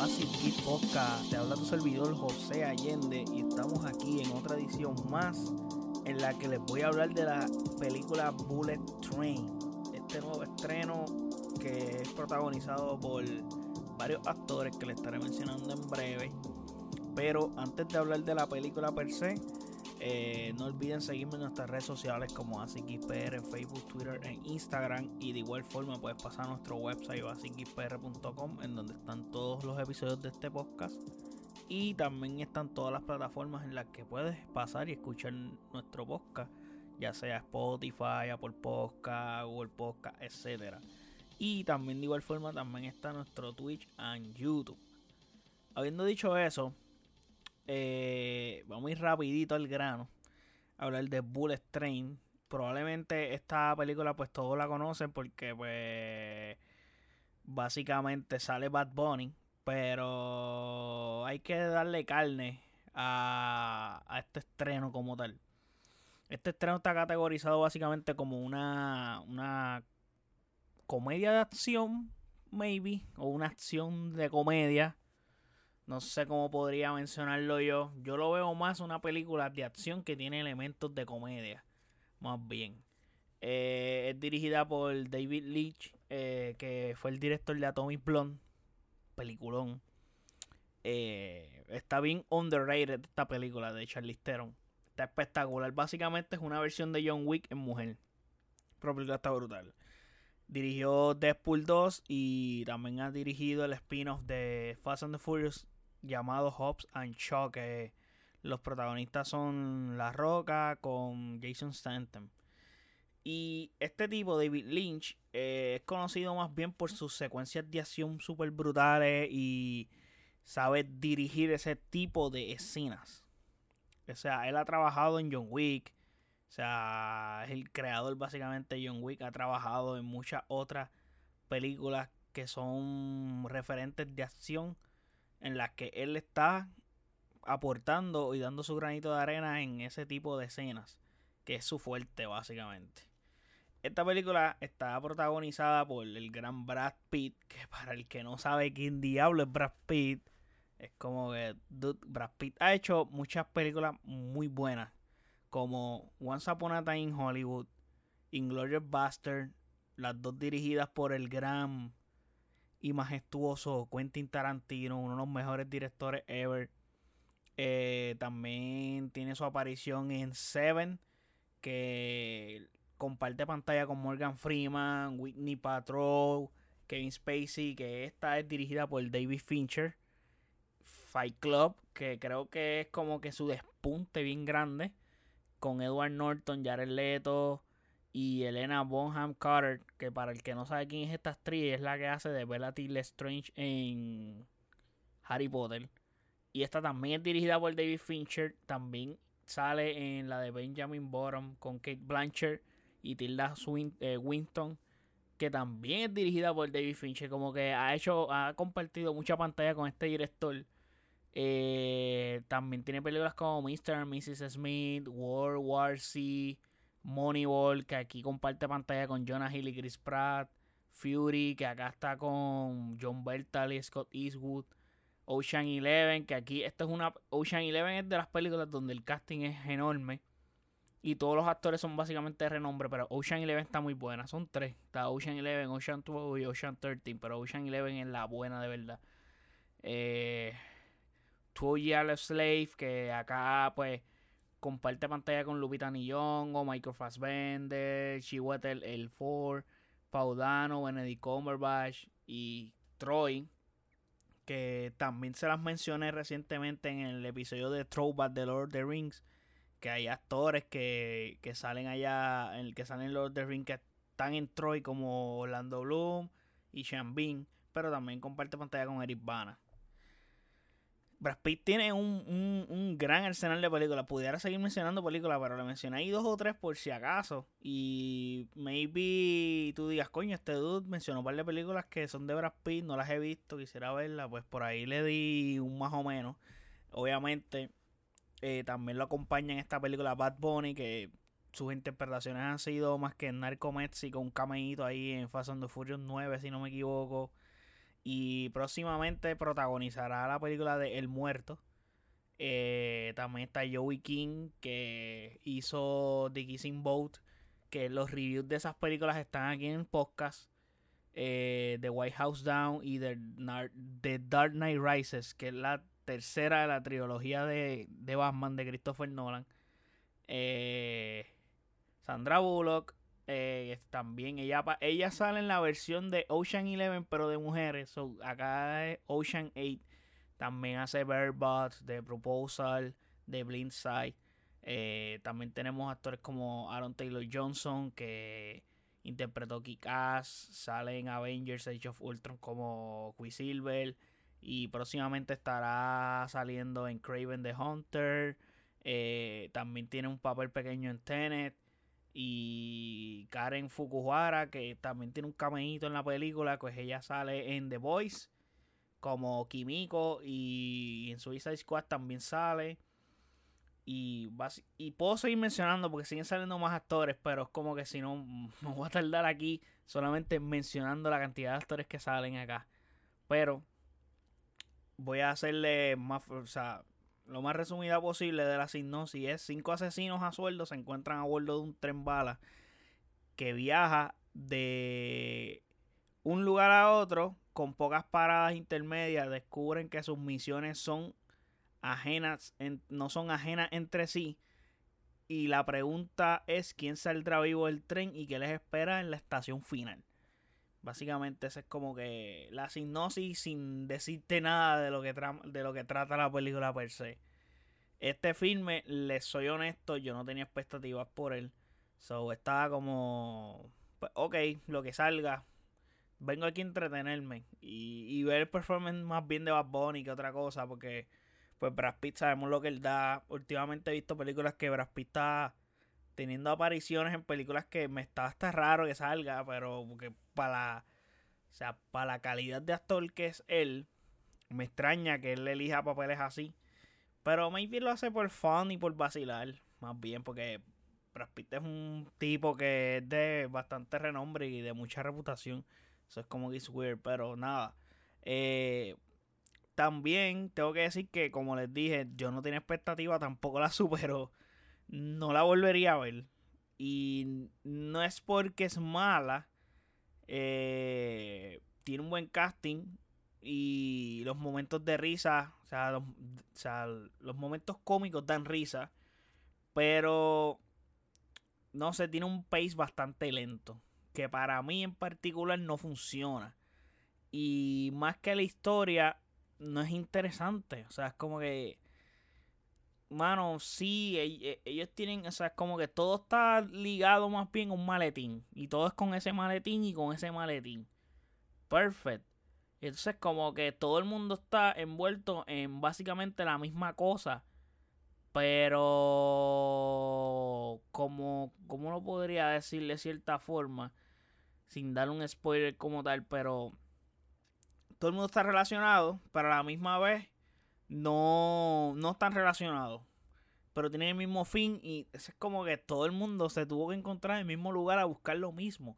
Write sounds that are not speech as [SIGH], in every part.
Oasis Geek Podcast. Te habla tu servidor José Allende y estamos aquí en otra edición más en la que les voy a hablar de la película Bullet Train. Este nuevo estreno que es protagonizado por varios actores que les estaré mencionando en breve. Pero antes de hablar de la película per se, eh, no olviden seguirme en nuestras redes sociales como AsiKPR en Facebook, Twitter e Instagram. Y de igual forma puedes pasar a nuestro website AsiKPR.com en donde están todos los episodios de este podcast. Y también están todas las plataformas en las que puedes pasar y escuchar nuestro podcast. Ya sea Spotify, Apple Podcast, Google Podcast, etc. Y también de igual forma también está nuestro Twitch y YouTube. Habiendo dicho eso, eh, vamos a ir rapidito al grano. A hablar de Bullet Train. Probablemente esta película pues todos la conocen porque pues básicamente sale Bad Bunny. Pero hay que darle carne a, a este estreno como tal. Este estreno está categorizado básicamente como una, una comedia de acción, maybe, o una acción de comedia no sé cómo podría mencionarlo yo. Yo lo veo más una película de acción que tiene elementos de comedia. Más bien. Eh, es dirigida por David Leitch, eh, que fue el director de Atomic Blonde. Peliculón. Eh, está bien underrated esta película de Charlize Theron. Está espectacular. Básicamente es una versión de John Wick en mujer. Pero está brutal. Dirigió Deadpool 2 y también ha dirigido el spin-off de Fast and the Furious llamado Hobbs and Shaw, que los protagonistas son La Roca con Jason Stanton. Y este tipo, David Lynch, eh, es conocido más bien por sus secuencias de acción súper brutales y sabe dirigir ese tipo de escenas. O sea, él ha trabajado en John Wick. O sea, es el creador básicamente John Wick. Ha trabajado en muchas otras películas que son referentes de acción en las que él está aportando y dando su granito de arena en ese tipo de escenas, que es su fuerte básicamente. Esta película está protagonizada por el gran Brad Pitt, que para el que no sabe quién diablo es Brad Pitt, es como que Brad Pitt ha hecho muchas películas muy buenas, como Once Upon a Time in Hollywood, Inglourious Bastard, las dos dirigidas por el gran y majestuoso Quentin Tarantino, uno de los mejores directores ever. Eh, también tiene su aparición en Seven, que comparte pantalla con Morgan Freeman, Whitney Patrol, Kevin Spacey, que esta es dirigida por David Fincher. Fight Club, que creo que es como que su despunte bien grande, con Edward Norton, Jared Leto, y Elena Bonham Carter, que para el que no sabe quién es esta actriz, es la que hace de Bella Strange en Harry Potter. Y esta también es dirigida por David Fincher, también sale en la de Benjamin Bottom con Kate Blanchard y Tilda eh, Winston, que también es dirigida por David Fincher, como que ha hecho, ha compartido mucha pantalla con este director. Eh, también tiene películas como Mr. and Mrs. Smith, World War C, Moneyball, que aquí comparte pantalla con Jonah Hill y Chris Pratt. Fury, que acá está con John Bertal y Scott Eastwood. Ocean Eleven, que aquí esto es una. Ocean Eleven es de las películas donde el casting es enorme. Y todos los actores son básicamente de renombre, pero Ocean Eleven está muy buena. Son tres. Está Ocean Eleven, Ocean 2 y Ocean 13. Pero Ocean Eleven es la buena de verdad. Eh, Two Slave, que acá pues comparte pantalla con Lupita Nyong'o, Michael Fassbender, Chiwetel el Ford, Paudano, Benedict Cumberbatch y Troy, que también se las mencioné recientemente en el episodio de Throwback de Lord of the Rings, que hay actores que, que salen allá, en el que salen Lord of the Rings que están en Troy como Orlando Bloom y Sean Bean, pero también comparte pantalla con Eric Bana. Brad Pitt tiene un, gran arsenal de películas. Pudiera seguir mencionando películas, pero le mencioné ahí dos o tres por si acaso. Y maybe tú digas, coño, este dude mencionó un par de películas que son de Brad Pitt, no las he visto, quisiera verlas. Pues por ahí le di un más o menos. Obviamente, eh, también lo acompaña en esta película Bad Bunny, que sus interpretaciones han sido más que en Narco con un cameíto ahí en Fast and the Furious 9, si no me equivoco. Y próximamente protagonizará la película de El Muerto. Eh, también está Joey King, que hizo The Kissing Boat. Que los reviews de esas películas están aquí en el podcast. Eh, The White House Down y The, Dark Knight Rises, que es la tercera de la trilogía de, de Batman de Christopher Nolan. Eh, Sandra Bullock, eh, también ella, ella sale en la versión de Ocean Eleven, pero de mujeres. acá es Ocean 8. También hace Bird de Proposal, de Blindside. Eh, también tenemos actores como Aaron Taylor Johnson, que interpretó Kick-Ass. Sale en Avengers Age of Ultron como Quicksilver. Y próximamente estará saliendo en Craven the Hunter. Eh, también tiene un papel pequeño en Tenet y Karen Fukuhara, que también tiene un cameíto en la película, pues ella sale en The Voice como Kimiko y en Suicide Squad también sale. Y, y puedo seguir mencionando porque siguen saliendo más actores, pero es como que si no [LAUGHS] me voy a tardar aquí solamente mencionando la cantidad de actores que salen acá. Pero voy a hacerle más, o sea, lo más resumida posible de la sinopsis cinco asesinos a sueldo se encuentran a bordo de un tren bala que viaja de un lugar a otro con pocas paradas intermedias descubren que sus misiones son ajenas no son ajenas entre sí y la pregunta es quién saldrá vivo del tren y qué les espera en la estación final básicamente esa es como que la sinopsis sin decirte nada de lo que, de lo que trata la película per se. Este filme, les soy honesto, yo no tenía expectativas por él. So estaba como, pues, ok, lo que salga. Vengo aquí a entretenerme y, y ver el performance más bien de Bad Bunny que otra cosa, porque pues Brad Pitt sabemos lo que él da. Últimamente he visto películas que Brad Pitt está teniendo apariciones en películas que me está hasta raro que salga, pero porque para la, o sea, para la calidad de actor que es él, me extraña que él elija papeles así. Pero maybe lo hace por fun y por vacilar, más bien, porque Brad es un tipo que es de bastante renombre y de mucha reputación. Eso es como que es weird, pero nada. Eh, también tengo que decir que, como les dije, yo no tenía expectativa, tampoco la supero. No la volvería a ver. Y no es porque es mala. Eh, tiene un buen casting y los momentos de risa, o sea, los, momentos cómicos dan risa, pero no sé, tiene un pace bastante lento, que para mí en particular no funciona. Y más que la historia, no es interesante, o sea, es como que mano, sí, e, ellos tienen, o sea, es como que todo está ligado más bien a un maletín. Y todo es con ese maletín y con ese maletín. Perfect. Entonces, como que todo el mundo está envuelto en básicamente la misma cosa. Pero, como, ¿cómo lo podría decir de cierta forma? Sin dar un spoiler como tal, pero todo el mundo está relacionado, pero a la misma vez no, no están relacionados. Pero tienen el mismo fin y es como que todo el mundo se tuvo que encontrar en el mismo lugar a buscar lo mismo.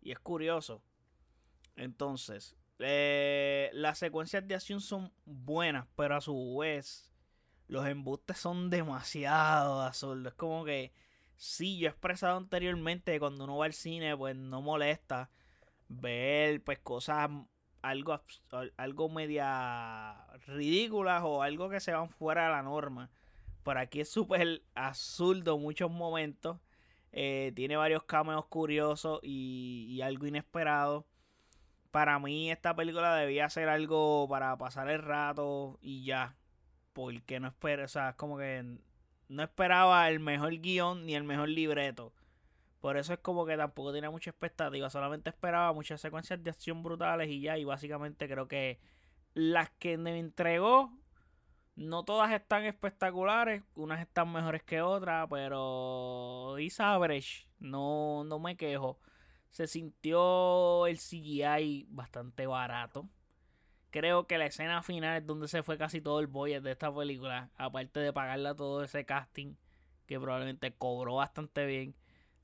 Y es curioso. Entonces, eh, las secuencias de acción son buenas, pero a su vez los embustes son demasiado absurdos. Es como que, sí, yo he expresado anteriormente que cuando uno va al cine, pues no molesta ver pues cosas algo, algo media ridículas o algo que se van fuera de la norma. Por aquí es súper absurdo muchos momentos. Eh, tiene varios cameos curiosos y, y algo inesperado para mí esta película debía ser algo para pasar el rato y ya. Porque no espero, o sea, como que no esperaba el mejor guion ni el mejor libreto. Por eso es como que tampoco tenía mucha expectativa. Solamente esperaba muchas secuencias de acción brutales y ya. Y básicamente creo que las que me entregó, no todas están espectaculares. Unas están mejores que otras. Pero is average. No, no me quejo se sintió el CGI bastante barato. Creo que la escena final es donde se fue casi todo el budget de esta película. Aparte de pagarle a todo ese casting. Que probablemente cobró bastante bien.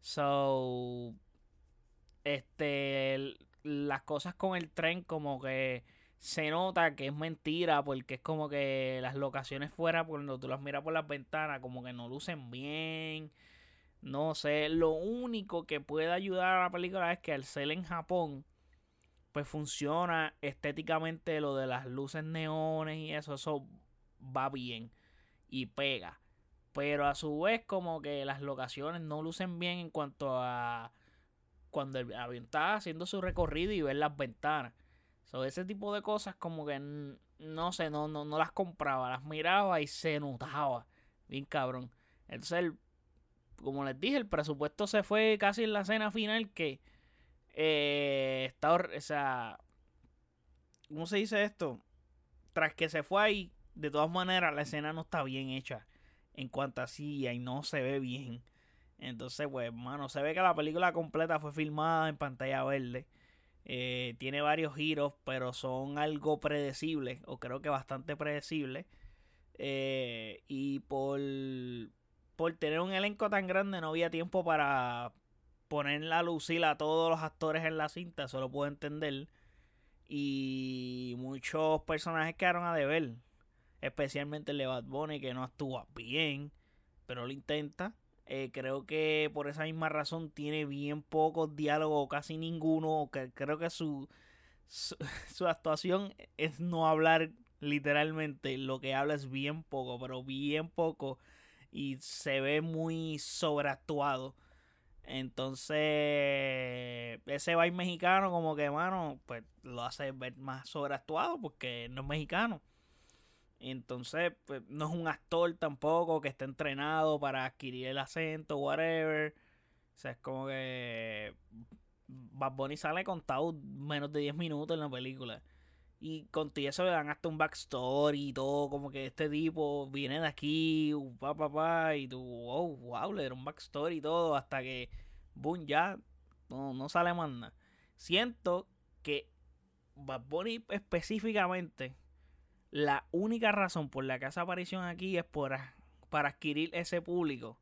So. Este. Las cosas con el tren como que se nota que es mentira porque es como que las locaciones fuera, cuando tú las miras por las ventanas, como que no lucen bien. No sé, lo único que puede ayudar a la película es que al ser en Japón, pues funciona estéticamente lo de las luces neones y eso, eso va bien y pega. Pero a su vez como que las locaciones no lucen bien en cuanto a cuando el avión está haciendo su recorrido y ver las ventanas. So, ese tipo de cosas como que no sé, no, no, no las compraba, las miraba y se notaba. Bien cabrón. Entonces, como les dije, el presupuesto se fue casi en la escena final que eh, está, o sea, ¿cómo se dice esto? Tras que se fue ahí, de todas maneras la escena no está bien hecha en cuanto a silla y no se ve bien. Entonces, pues, mano, se ve que la película completa fue filmada en pantalla verde. Eh, tiene varios giros, pero son algo predecibles, o creo que bastante predecibles. Eh, y por, por tener un elenco tan grande no había tiempo para poner la lucil a todos los actores en la cinta, eso lo puedo entender. Y muchos personajes quedaron a deber, especialmente el de Bad Bunny que no actúa bien, pero lo intenta. Eh, creo que por esa misma razón tiene bien pocos diálogos, casi ninguno. Que creo que su, [LAUGHS] su, actuación es no hablar literalmente. Lo que habla es bien poco, pero bien poco. Y se ve muy sobreactuado. Entonces, ese baile mexicano, como que, mano, pues lo hace ver más sobreactuado porque no es mexicano. Entonces, pues, no es un actor tampoco que esté entrenado para adquirir el acento, whatever. O sea, es como que Bad Bunny sale contado menos de 10 minutos en la película. Y con eso le dan hasta un backstory y todo, como que este tipo viene de aquí, pa, pa, pa, y tú, wow, wow, le dieron un backstory y todo, hasta que, boom, ya, no, no sale más nada. Siento que Bad Bunny específicamente la única razón por la que hace aparición aquí es por, para adquirir ese público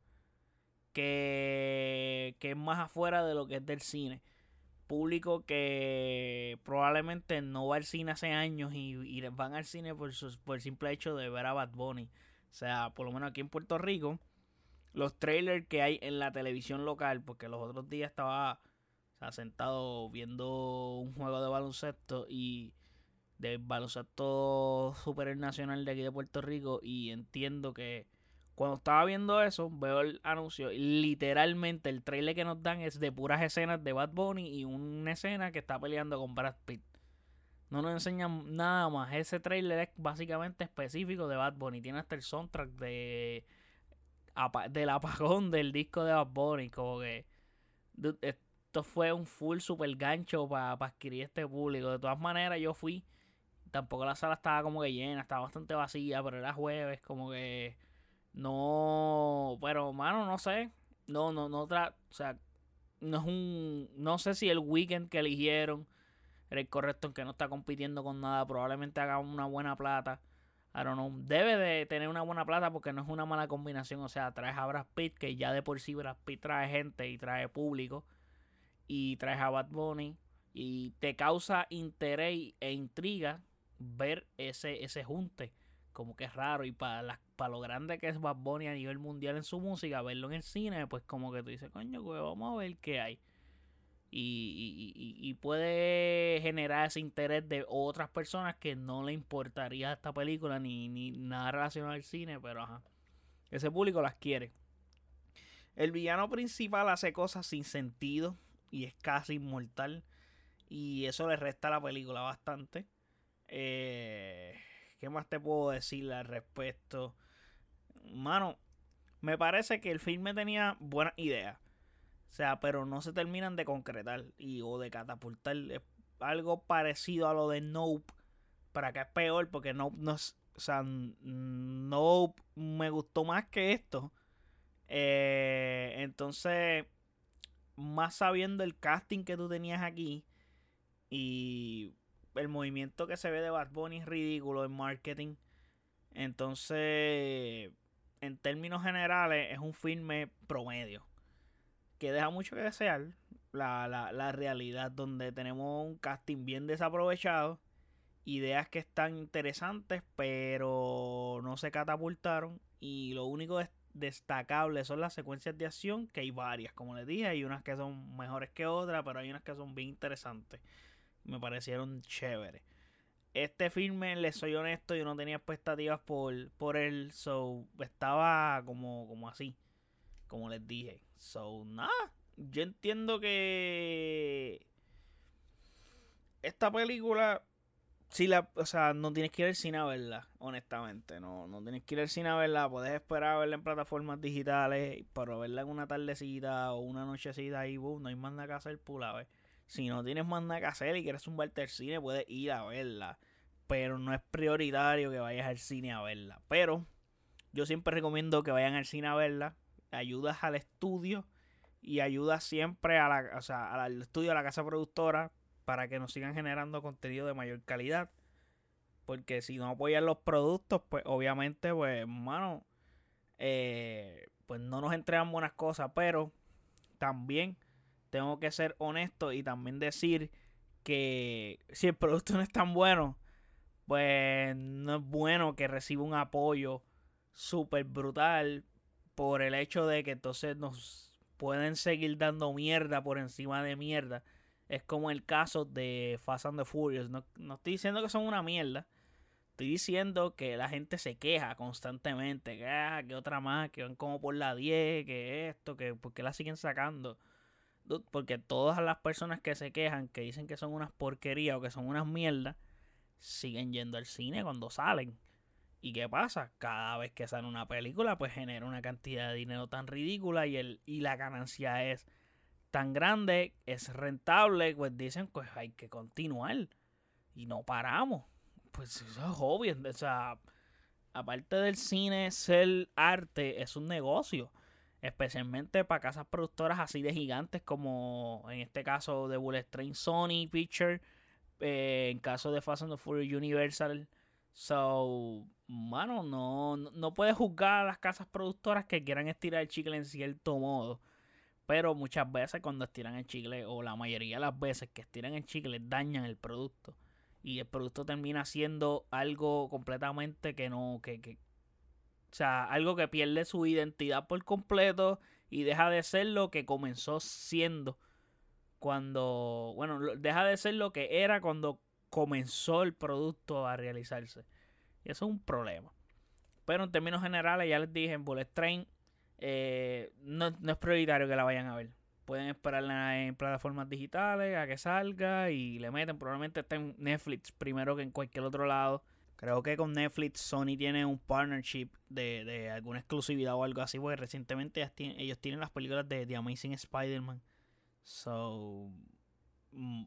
que, que es más afuera de lo que es del cine. Público que probablemente no va al cine hace años y, van al cine por, por el simple hecho de ver a Bad Bunny. O sea, por lo menos aquí en Puerto Rico, los trailers que hay en la televisión local, porque los otros días estaba sentado viendo un juego de baloncesto y del baloncesto super nacional de aquí de Puerto Rico y entiendo que cuando estaba viendo eso, veo el anuncio y literalmente el trailer que nos dan es de puras escenas de Bad Bunny y una escena que está peleando con Brad Pitt. No nos enseñan nada más. Ese trailer es básicamente específico de Bad Bunny. Tiene hasta el soundtrack de del apagón del disco de Bad Bunny. Como que esto fue un full super gancho para adquirir este público. De todas maneras, yo fui Tampoco la sala estaba como que llena, estaba bastante vacía, pero era jueves, como que no, pero mano, no sé, no, no, no, o sea, no es un, no sé si el weekend que eligieron era el correcto, aunque no está compitiendo con nada, probablemente haga una buena plata. I don't know. Debe de tener una buena plata porque no es una mala combinación. O sea, traes a Brad Pitt, que ya de por sí Brad Pitt trae gente y trae público. Y traes a Bad Bunny. Y te causa interés e intriga ver ese, ese junte. Como que es raro. Y para, para lo grande que es Bad Bunny a nivel mundial en su música, verlo en el cine, pues como que tú dices, coño, pues vamos a ver qué hay. Y, y, puede generar ese interés de otras personas que no le importaría esta película ni, ni nada relacionado al cine, pero ajá. Ese público las quiere. El villano principal hace cosas sin sentido y es casi inmortal. Y eso le resta a la película bastante. Eh, ¿Qué más te puedo decir al respecto? Mano, me parece que el filme tenía buenas ideas. O sea, pero no se terminan de concretar y, o de catapultar. algo parecido a lo de Nope. Para que es peor, porque Nope no es. O sea, Nope me gustó más que esto. Eh, entonces, más sabiendo el casting que tú tenías aquí. Y el movimiento que se ve de Bad Bunny es ridículo en marketing. Entonces, en términos generales, es un filme promedio. Que deja mucho que desear la, la, la realidad, donde tenemos un casting bien desaprovechado ideas que están interesantes, pero no se catapultaron. Y lo único destacable son las secuencias de acción, que hay varias, como les dije, hay unas que son mejores que otras, pero hay unas que son bien interesantes. Me parecieron chéveres. Este filme, les soy honesto, yo no tenía expectativas por, por él, so estaba como, como así, como les dije. So, nada, yo entiendo que esta película si la, o sea, no tienes que ir al cine a verla, honestamente. No, no tienes que ir al cine a verla. Puedes esperar a verla en plataformas digitales, pero verla en una tardecita o una nochecita y boom, no hay más nada que hacer, pula, ver. Si no tienes más nada que hacer y quieres un al cine, puedes ir a verla. Pero no es prioritario que vayas al cine a verla. Pero yo siempre recomiendo que vayan al cine a verla. Ayudas al estudio y ayudas siempre a la, o sea, al estudio, a la casa productora, para que nos sigan generando contenido de mayor calidad. Porque si no apoyan los productos, pues obviamente, pues, hermano, eh, pues no nos entregan buenas cosas. Pero también tengo que ser honesto y también decir que si el producto no es tan bueno, pues no es bueno que reciba un apoyo súper brutal por el hecho de que entonces nos pueden seguir dando mierda por encima de mierda es como el caso de Fast and the Furious. No, estoy diciendo que son una mierda. Estoy diciendo que la gente se queja constantemente. Que, ah, que otra más, que van como por la 10, que esto, que por qué la siguen sacando. Porque todas las personas que se quejan, que dicen que son unas porquerías o que son unas mierdas, siguen yendo al cine cuando salen. ¿Y qué pasa? Cada vez que sale una película, pues genera una cantidad de dinero tan ridícula y, el, y la ganancia es tan grande, es rentable, pues dicen, pues hay que continuar. Y no paramos. Pues eso es obvio. O sea, aparte del cine, ser arte es un negocio. Especialmente para casas productoras así de gigantes como en este caso de Bullet Train Sony Picture. Eh, en caso de Fast and the Furious Universal. So, mano, no, no puedes juzgar a las casas productoras que quieran estirar el chicle en cierto modo. Pero muchas veces cuando estiran el chicle, o la mayoría de las veces que estiran el chicle, dañan el producto. Y el producto termina siendo algo completamente que no, que, que o sea, algo que pierde su identidad por completo y deja de ser lo que comenzó siendo cuando, bueno, deja de ser lo que era cuando comenzó el producto a realizarse. Y eso es un problema. Pero en términos generales, ya les dije, en Bullet Train eh, no, es prioritario que la vayan a ver. Pueden esperarla en plataformas digitales a que salga y le meten. Probablemente está en Netflix primero que en cualquier otro lado. Creo que con Netflix Sony tiene un partnership de, alguna exclusividad o algo así. Porque recientemente ellos tienen, las películas de The Amazing Spider-Man. So,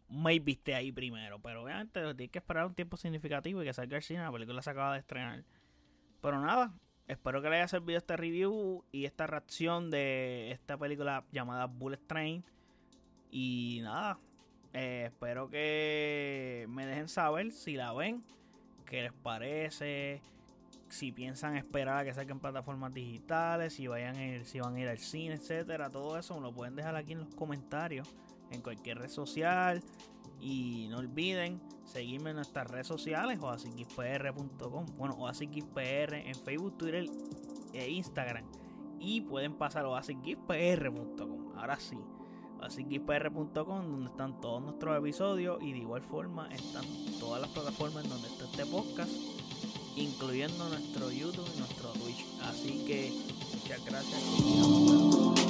maybe esté ahí primero. Pero obviamente tiene que esperar un tiempo significativo y que salga el cine. La película se acaba de estrenar. Pero nada, Espero que les haya servido este review y esta reacción de esta película llamada Bullet Train. Y nada, eh, espero que me dejen saber si la ven, qué les parece, si piensan esperar a que salgan plataformas digitales, si vayan a ir, si van a ir al cine, etcétera. Todo eso lo pueden dejar aquí en los comentarios, en cualquier red social. Y no olviden seguirme en nuestras redes sociales, oasiquispr.com, bueno, oasiquispr en Facebook, Twitter e Instagram. Y pueden pasar a oasiquispr.com. Ahora sí, oasiquispr.com, donde están todos nuestros episodios. Y de igual forma están todas las plataformas donde está este podcast, incluyendo nuestro YouTube y nuestro Twitch. Así que muchas gracias